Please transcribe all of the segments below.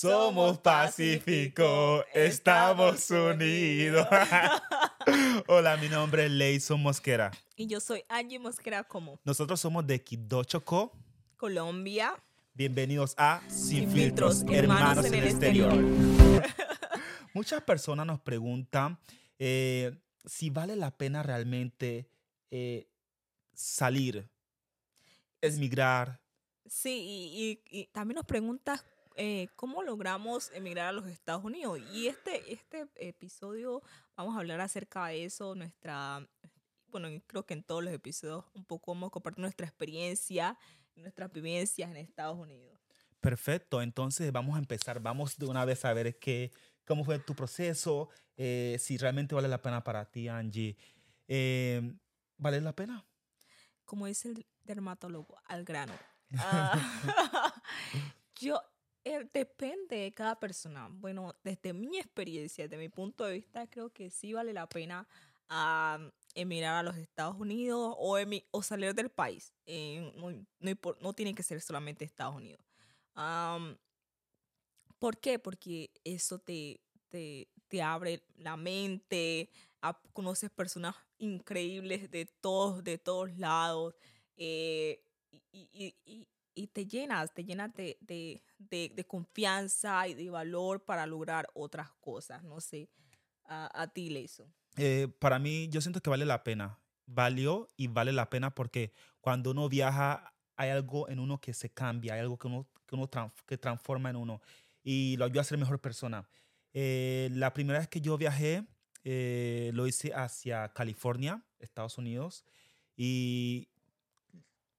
Somos Pacífico, estamos unidos. Hola, mi nombre es Leison Mosquera. Y yo soy Angie Mosquera como Nosotros somos de Quibdó, Chocó. Colombia. Bienvenidos a Sin, Sin Filtros, Filtros, Hermanos, Hermanos en en el Exterior. Muchas personas nos preguntan eh, si vale la pena realmente eh, salir, emigrar. Sí, y, y- y también nos preguntas eh, cómo logramos emigrar a los Estados Unidos. Y este, este episodio vamos a hablar acerca de eso, nuestra, bueno, creo que en todos los episodios un poco vamos a compartir nuestra experiencia, nuestras vivencias en Estados Unidos. Perfecto, entonces vamos a empezar. Vamos de una vez a ver qué, cómo fue tu proceso, eh, si realmente vale la pena para ti, Angie. Eh, ¿Vale la pena? como dice el dermatólogo, al grano. Ah, yo, eh, depende de cada persona. Bueno, desde mi experiencia, desde mi punto de vista, creo que sí vale la pena ah, emigrar a los Estados Unidos o, salir del país. Eh, no, tiene que ser solamente Estados Unidos. ¿Por qué? Porque eso te, te, te abre la mente, conoces personas increíbles de todos, de todos lados, eh, y, te llenas, te llenas de, de- de confianza y de valor para lograr otras cosas. No sé, a, a ti, Leiso. Eh, para mí, yo siento que vale la pena. Valió y vale la pena porque cuando uno viaja, hay algo en uno que se cambia, hay algo que uno, que uno que transforma en uno y lo ayuda a ser mejor persona. Eh, la primera vez que yo viajé, eh, lo hice hacia California, Estados Unidos, y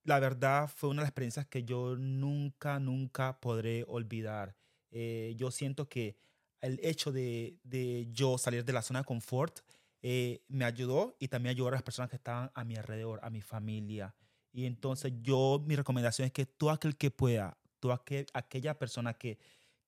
la verdad fue una de las experiencias que yo nunca, nunca podré olvidar. Eh, yo siento que el hecho de, de yo salir de la zona de confort eh, me ayudó y también ayudó a las personas que estaban a mi alrededor, a mi familia. Y entonces yo, mi recomendación es que todo aquel que pueda, toda aquel- aquella persona que,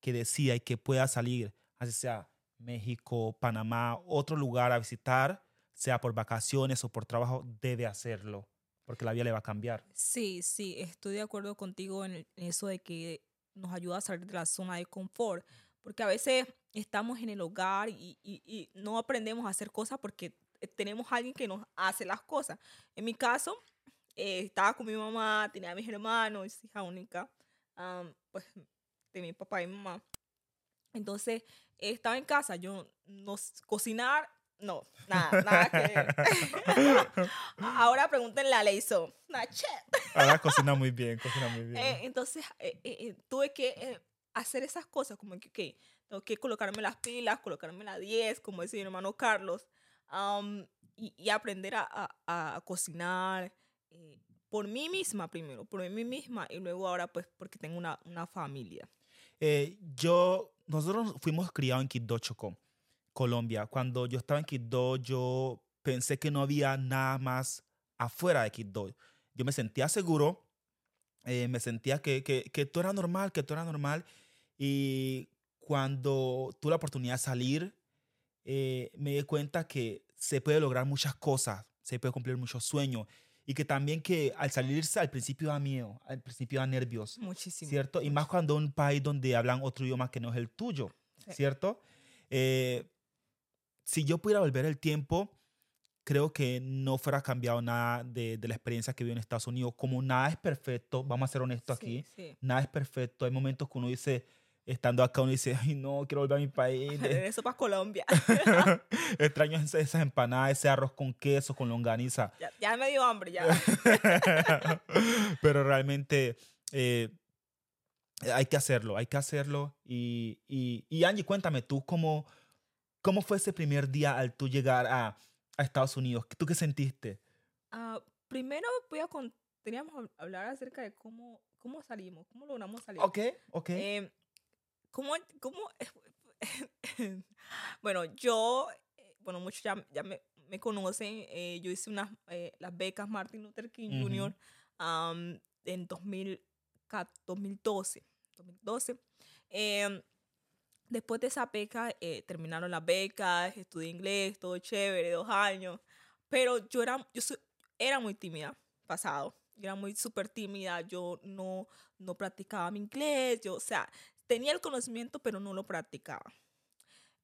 que decida y que pueda salir, así sea México, Panamá, otro lugar a visitar, sea por vacaciones o por trabajo, debe hacerlo, porque la vida le va a cambiar. Sí, sí, estoy de acuerdo contigo en eso de que nos ayuda a salir de la zona de confort, porque a veces estamos en el hogar y, y- y no aprendemos a hacer cosas porque tenemos a alguien que nos hace las cosas. En mi caso, eh, estaba con mi mamá, tenía a mis hermanos, hija única, am, pues de mi papá y mi mamá. Entonces, eh, estaba en casa, yo no cocinar, no, nada, nada que ver. Ahora pregúntenle a Leiso, "Nah, che". Ahora cocina muy bien, cocina muy bien. Eh, entonces eh, eh, tuve que hacer esas cosas, como que, tengo que colocarme las pilas, colocarme la 10, como dice mi hermano Carlos, y, y aprender a, a- a cocinar eh, por mí misma primero, por mí misma, y luego ahora pues porque tengo una, una familia. Eh, yo, nosotros fuimos criados en Quibdó, Chocó, Colombia. Cuando yo estaba en Quibdó, yo pensé que no había nada más afuera de Quibdó. Yo me sentía seguro, eh, me sentía que, que, que todo era normal, que todo era normal. Y cuando tuve la oportunidad de salir, eh, me di cuenta que se puede lograr muchas cosas, se puede cumplir muchos sueños. Y que también que al salirse al principio da miedo, al principio da nervios. Muchísimo. ¿cierto? Y más cuando un país donde hablan otro idioma que no es el tuyo, Sí. ¿cierto? Eh, si yo pudiera volver el tiempo, creo que no fuera cambiado nada de, de la experiencia que viví en Estados Unidos. Como nada es perfecto, vamos a ser honestos Sí, aquí, sí. nada es perfecto. Hay momentos que uno dice, estando acá, uno dice, ay, no, quiero volver a mi país. Regreso para Colombia. Extraño esas empanadas, ese arroz con queso, con longaniza. ya, ya me dio hambre, ya. Pero realmente eh, hay que hacerlo, hay que hacerlo. Y, y, y Angie, cuéntame tú, ¿cómo, ¿cómo fue ese primer día al tú llegar a, a Estados Unidos? ¿Tú qué sentiste? Ah, primero voy a con- teníamos que hablar acerca de cómo, cómo salimos, cómo logramos salir. Ok, ok. Eh, ¿Cómo, cómo? bueno, yo, eh, bueno, muchos ya, ya me, me conocen, eh, yo hice unas, eh, las becas Martin Luther King Ujú. Jr. am, en 2000 ca- 2012. 2012. Em, después de esa beca, eh, terminaron las becas, estudié inglés, todo chévere, dos años, pero yo era, yo era muy tímida, pasado. Yo era muy súper tímida, yo no, no practicaba mi inglés, yo, o sea, tenía el conocimiento, pero no lo practicaba.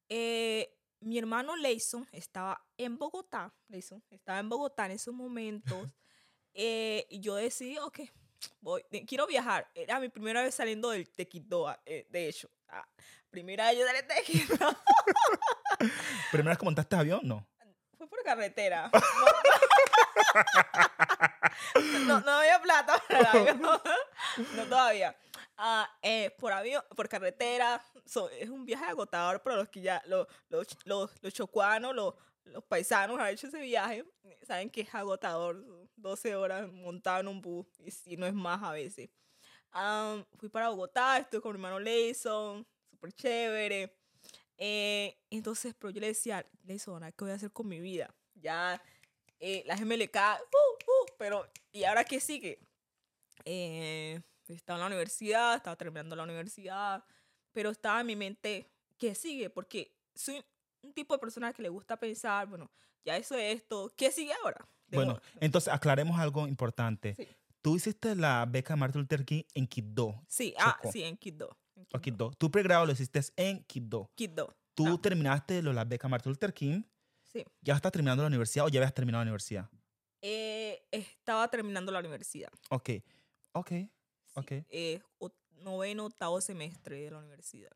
Eh, mi hermano Leison estaba en Bogotá, Leison estaba en Bogotá en esos momentos, eh, y yo decidí, ok, voy, de- quiero viajar. Era mi primera vez saliendo del Tequito, eh, de hecho. Ah, primera vez yo salí Tequito. ¿Primera vez que montaste avión? No. Fue por carretera. No, no, había plata para el avión. No todavía. Ah, eh, por avión, por carretera. So, es un viaje agotador para los que ya, los, los, los, los chocuanos, los, los paisanos han hecho ese viaje. Saben que es agotador. 12 horas montado en un bus y si no es más a veces. Ah, fui para Bogotá, estuve con mi hermano Leison, súper chévere. Eh, entonces, pero yo le decía, Leison, ¿qué voy a hacer con mi vida? Ya eh, la GMLK, uh, uh, pero ¿y ahora qué sigue? Eh, estaba en la universidad, estaba terminando la universidad, pero estaba en mi mente, ¿qué sigue? Porque soy un tipo de persona que le gusta pensar, bueno, ya eso es esto, ¿qué sigue ahora? Debo- Bueno, entonces aclaremos algo importante. Sí. Tú hiciste la beca Martin Luther King en Quibdó. sí, ah, Chocó. sí, en Quibdó. En O Quibdó. Quibdó. Tu pregrado lo hiciste en Quibdó. Quibdó, Tú Ah. terminaste lo, la beca Martin Luther King. sí. ¿Ya estás terminando la universidad o ya habías terminado la universidad? Eh, estaba terminando la universidad. Ok. Ok. sí, Ok. eh, noveno, octavo semestre de la universidad.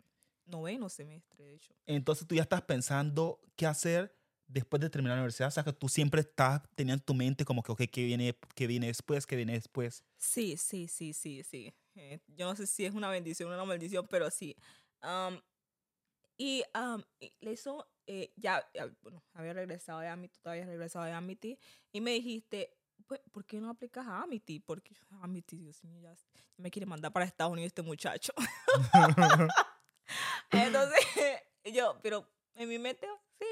Noveno semestre, de hecho. Entonces tú ya estás pensando qué hacer después de terminar la universidad. O sea, que tú siempre estás teniendo en tu mente como que, ok, ¿qué viene, qué viene después? ¿Qué viene después? Sí, sí, sí, sí, sí. Eh, yo no sé si es una bendición o una maldición, pero sí. Am, y um, eso, eh, ya, ya, bueno, había regresado de Amity, tú habías regresado de Amity, y me dijiste, pues, ¿por qué no aplicas a Amity? Porque Amity, Dios mío, ya, me quiere mandar para Estados Unidos este muchacho. Entonces, yo, pero en mi mente, sí,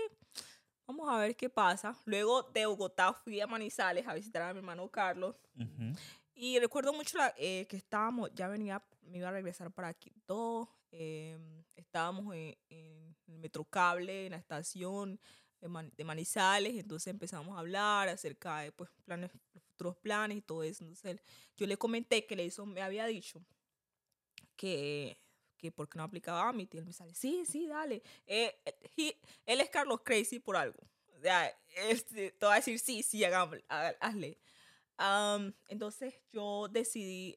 vamos a ver qué pasa. Luego de Bogotá fui a Manizales a visitar a mi hermano Carlos. Ujú. Y recuerdo mucho eh, que estábamos, ya venía, me iba a regresar para Quito, eh, estábamos en, en el Metrocable, en la estación de, Man- de Manizales, entonces empezamos a hablar acerca de pues, planes, futuros planes y todo eso. Entonces él- yo le comenté que le hizo, me había dicho que, que por qué no aplicaba a mi y él me sale, sí, sí, dale. Eh, él es Carlos Crazy por algo. O sea, este, te va a decir, sí, sí, hagámoslo, há- hazle. Entonces yo decidí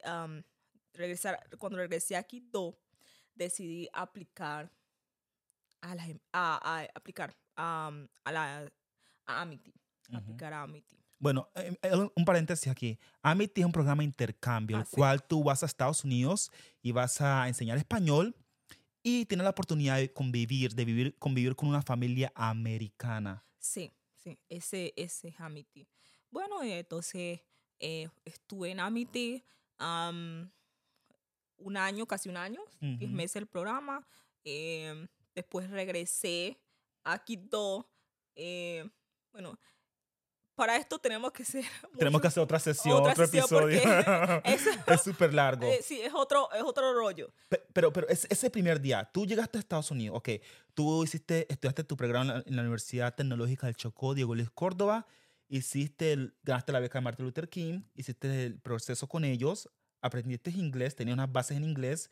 regresar, cuando regresé a Quito, decidí aplicar a la, a, a aplicar a la a Amity, aplicar a Amity. Bueno, eh, eh, un- paréntesis aquí. Amity es un programa de intercambio, Ah, el sí. cual tú vas a Estados Unidos y vas a enseñar español y tienes la oportunidad de convivir, de vivir, convivir con una familia americana. Sí, sí, ese, ese es Amity. Bueno, entonces eh, estuve en Amity am, un año, casi un año, 10 Ujú. meses el programa. em, después regresé a Quito. eh, bueno, para esto tenemos que ser... Tenemos que hacer otra sesión, otra otro sesión episodio. es súper largo. eh, sí, es otro, es otro rollo. Pe- Pero, pero ese, ese primer día, tú llegaste a Estados Unidos, ok, tú hiciste, estudiaste tu en la, en la Universidad Tecnológica del Chocó, Diego Luis Córdoba, hiciste, el- ganaste la beca de Martin Luther King, hiciste el proceso con ellos, aprendiste inglés, tenías unas bases en inglés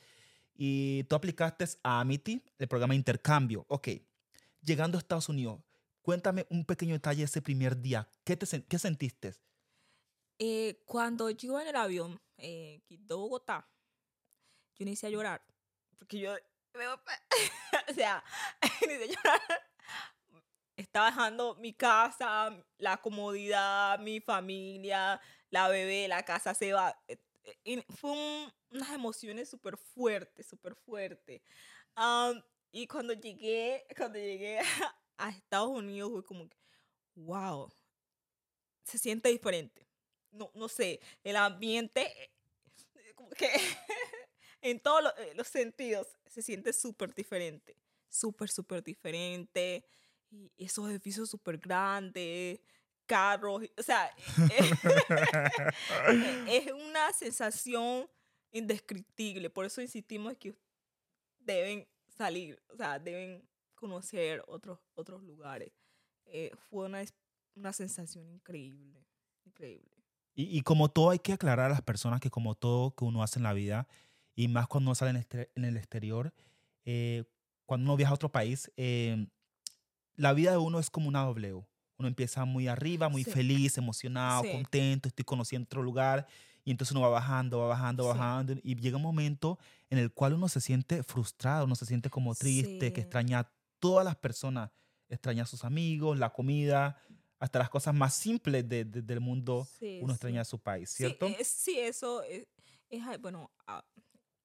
y tú aplicaste a Amity, el programa de intercambio. Ok, llegando a Estados Unidos, cuéntame un pequeño detalle de ese primer día. ¿Qué, te, qué sentiste? Eh, cuando yo en el avión, eh, Quito, Bogotá, yo inicié a llorar. Porque yo, o sea, inicié a llorar. Estaba dejando mi casa, la comodidad, mi familia, la bebé, la casa se va. Eh, eh, fue un- unas emociones súper fuertes, súper fuertes. Am, y cuando llegué, cuando llegué a Estados Unidos, fue como que, wow, se siente diferente no, no sé, el ambiente, eh, como que en todos lo- eh, los sentidos se siente súper diferente, súper, súper diferente. Y esos edificios súper grandes, carros, o sea, eh, es una sensación indescriptible. Por eso insistimos que deben salir, o sea, deben conocer otros, otros lugares. Eh, fue una, una sensación increíble, increíble. Y, y como todo hay que aclarar a las personas que como todo que uno hace en la vida, y más cuando uno sale en, en el exterior, eh, cuando uno viaja a otro país, eh, la vida de uno es como una W. Uno empieza muy arriba, muy Sí. feliz, emocionado, Sí. contento, estoy conociendo otro lugar, y entonces uno va bajando, va bajando, va Sí. bajando, y llega un momento en el cual uno se siente frustrado, uno se siente como triste, que extraña a todas las personas, extraña a sus amigos, la comida, hasta las cosas más simples de- de- del mundo, uno extraña a su país, Sí, ¿cierto? es- sí, eso es, es al- bueno, a-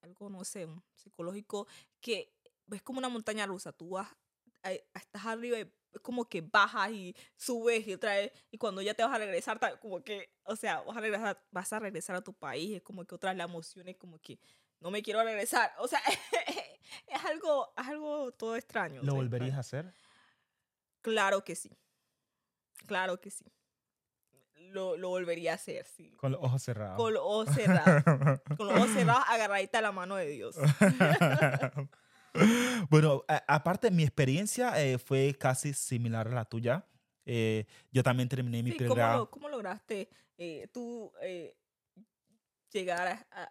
algo, no sé, psicológico, que es como una montaña rusa. Tú vas, estás arriba y es como que bajas y subes y otra vez, y cuando ya te vas a regresar, como que, o sea, vas a regresar, vas a, regresar a tu país, es como que otra vez la emoción es como que no me quiero regresar. O sea, es algo, es algo todo extraño. ¿Lo o sea, volverías a hacer? Claro que sí. Claro que sí. Lo, lo volvería a hacer, sí. Con los ojos cerrados. Con los ojos cerrados. Con los ojos cerrados, agarradita a la mano de Dios. bueno, a- aparte, mi experiencia eh, fue casi similar a la tuya. Eh, yo también terminé mi Sí, ¿cómo, pregrado. lo- cómo lograste eh, tú eh, llegar a,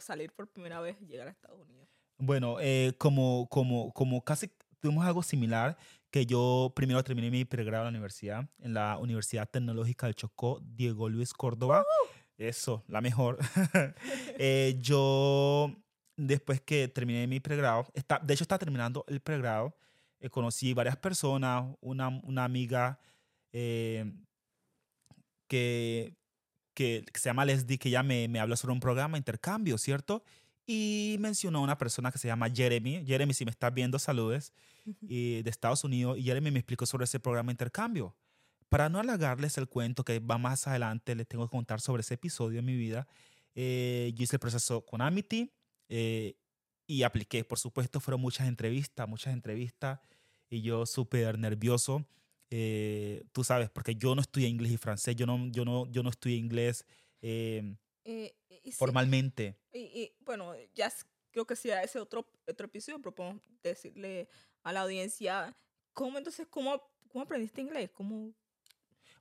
salir por primera vez y llegar a Estados Unidos? Bueno, como, como, como casi tuvimos algo similar, que yo primero terminé mi pregrado en la universidad, en la Universidad Tecnológica del Chocó, Diego Luis Córdoba. Eso, la mejor. Eh, yo, después que terminé mi pregrado, está, de hecho está terminando el pregrado, eh, conocí varias personas, una, una amiga eh, que, que, que se llama Leslie, que ya me, me habló sobre un programa de intercambio, ¿cierto? Y mencionó a una persona que se llama Jeremy. Jeremy, si me estás viendo, saludes, y de Estados Unidos. Y Jeremy me explicó sobre ese programa de intercambio. Para no alargarles el cuento, que va más adelante, les tengo que contar sobre ese episodio en mi vida. eh, yo hice el proceso con Amity eh, y apliqué. Por supuesto, fueron muchas entrevistas, muchas entrevistas. Y yo súper nervioso. eh, tú sabes, porque yo no estudié inglés y francés. Yo no, yo no, yo no estudié inglés eh, Eh, y formalmente. y, y, bueno, ya creo que sea ese otro, otro episodio, propongo decirle a la audiencia, ¿cómo entonces, cómo, cómo aprendiste inglés? ¿Cómo,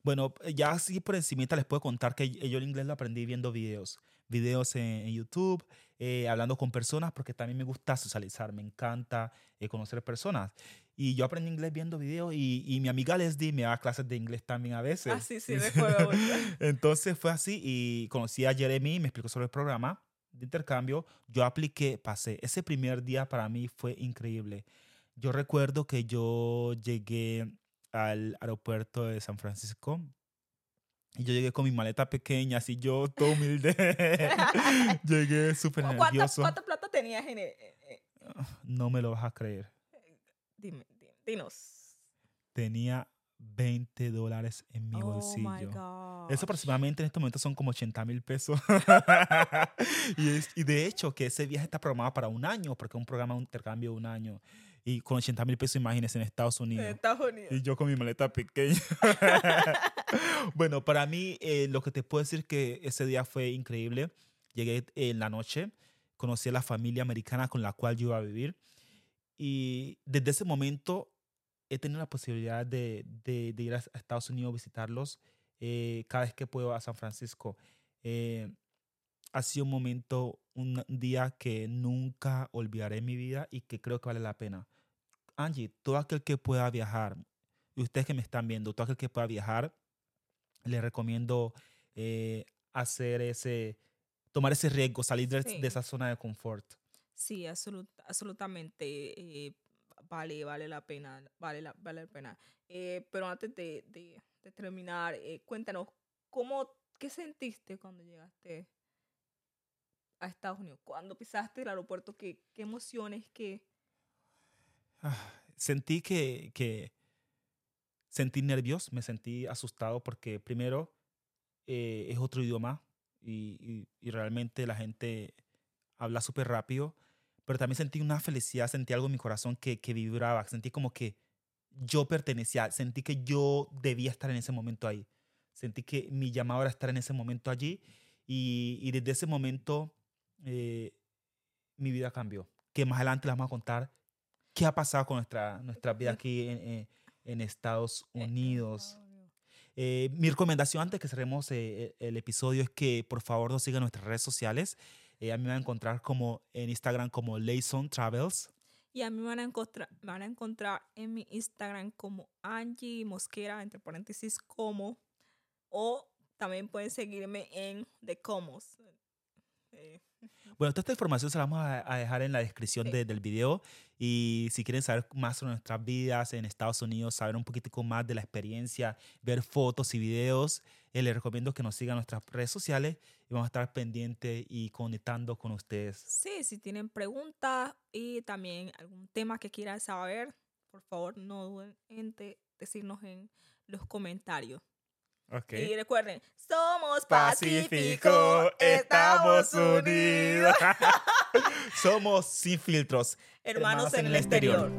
Bueno, eh, ya así por encimita les puedo contar que yo el inglés lo aprendí viendo videos. Videos en, en YouTube, eh, hablando con personas, porque también me gusta socializar, me encanta eh, conocer personas. Y yo aprendí inglés viendo videos y, y mi amiga Leslie me da clases de inglés también a veces. Ah, sí, sí, recuerdo. Entonces fue así y conocí a Jeremy, me explicó sobre el programa de intercambio. Yo apliqué, pasé. Ese primer día para mí fue increíble. Yo recuerdo que yo llegué al aeropuerto de San Francisco y yo llegué con mi maleta pequeña, así yo todo humilde. llegué súper ¿Cuánta, nervioso. ¿Cuánta plata tenías en el, eh, eh, No me lo vas a creer. dime, dinos. Tenía 20 dólares en mi Oh my bolsillo. God. Eso aproximadamente en este momento son como 80 mil pesos. y, es- y de hecho que ese viaje está programado para un año, porque es un programa de intercambio de un año. Y con 80 mil pesos, imagínense, en Estados En Unidos. Estados Unidos. Y yo con mi maleta pequeña. bueno, para mí eh, lo que te puedo decir que ese día fue increíble. Llegué en la noche, conocí a la familia americana con la cual yo iba a vivir. Y desde ese momento he tenido la posibilidad de, de- de ir a Estados Unidos a visitarlos eh, cada vez que puedo a San Francisco. Eh, ha sido un momento, un día que nunca olvidaré en mi vida y que creo que vale la pena. Angie, todo aquel que pueda viajar, y ustedes que me están viendo, todo aquel que pueda viajar, les recomiendo eh, hacer ese, tomar ese riesgo, salir de, Sí. de esa zona de confort. Sí, absolut- absolutamente. eh, vale, vale la pena, vale la, vale la pena. Eh, pero antes de, de- de terminar, cuéntanos, ¿cómo, ¿qué sentiste cuando llegaste a Estados Unidos? Cuando pisaste el aeropuerto, ¿qué, qué emociones, qué... Ah, Sentí que, que sentí nervios, me sentí asustado porque primero eh, es otro idioma y, y- y realmente la gente habla súper rápido, pero también sentí una felicidad, sentí algo en mi corazón que, que vibraba, sentí como que yo pertenecía, sentí que yo debía estar en ese momento ahí, sentí que mi llamado era estar en ese momento allí y, y desde ese momento eh, mi vida cambió, que más adelante les vamos a contar qué ha pasado con nuestra, nuestra vida aquí en, en- Estados eh, Unidos. Eh, mi recomendación antes que cerremos eh, el episodio es que por favor nos sigan en nuestras redes sociales. Eh, a mí me van a encontrar como en Instagram como Layson Travels. Y a mí me van a encontrar, me van a encontrar en mi Instagram como Angie Mosquera, entre paréntesis, como. O también pueden seguirme en The Comos. Bueno, toda esta información se la vamos a, dejar en la descripción Sí. de- del video. Y si quieren saber más sobre nuestras vidas en Estados Unidos, saber un poquitico más de la experiencia, ver fotos y videos, eh, les recomiendo que nos sigan en nuestras redes sociales y vamos a estar pendientes y conectando con ustedes. Sí, si tienen preguntas y también algún tema que quieran saber, por favor no duden en de- decirnos en los comentarios. Y recuerden, somos Pacífico, Unidos. Unidos. Somos sin filtros. Hermanos en el exterior.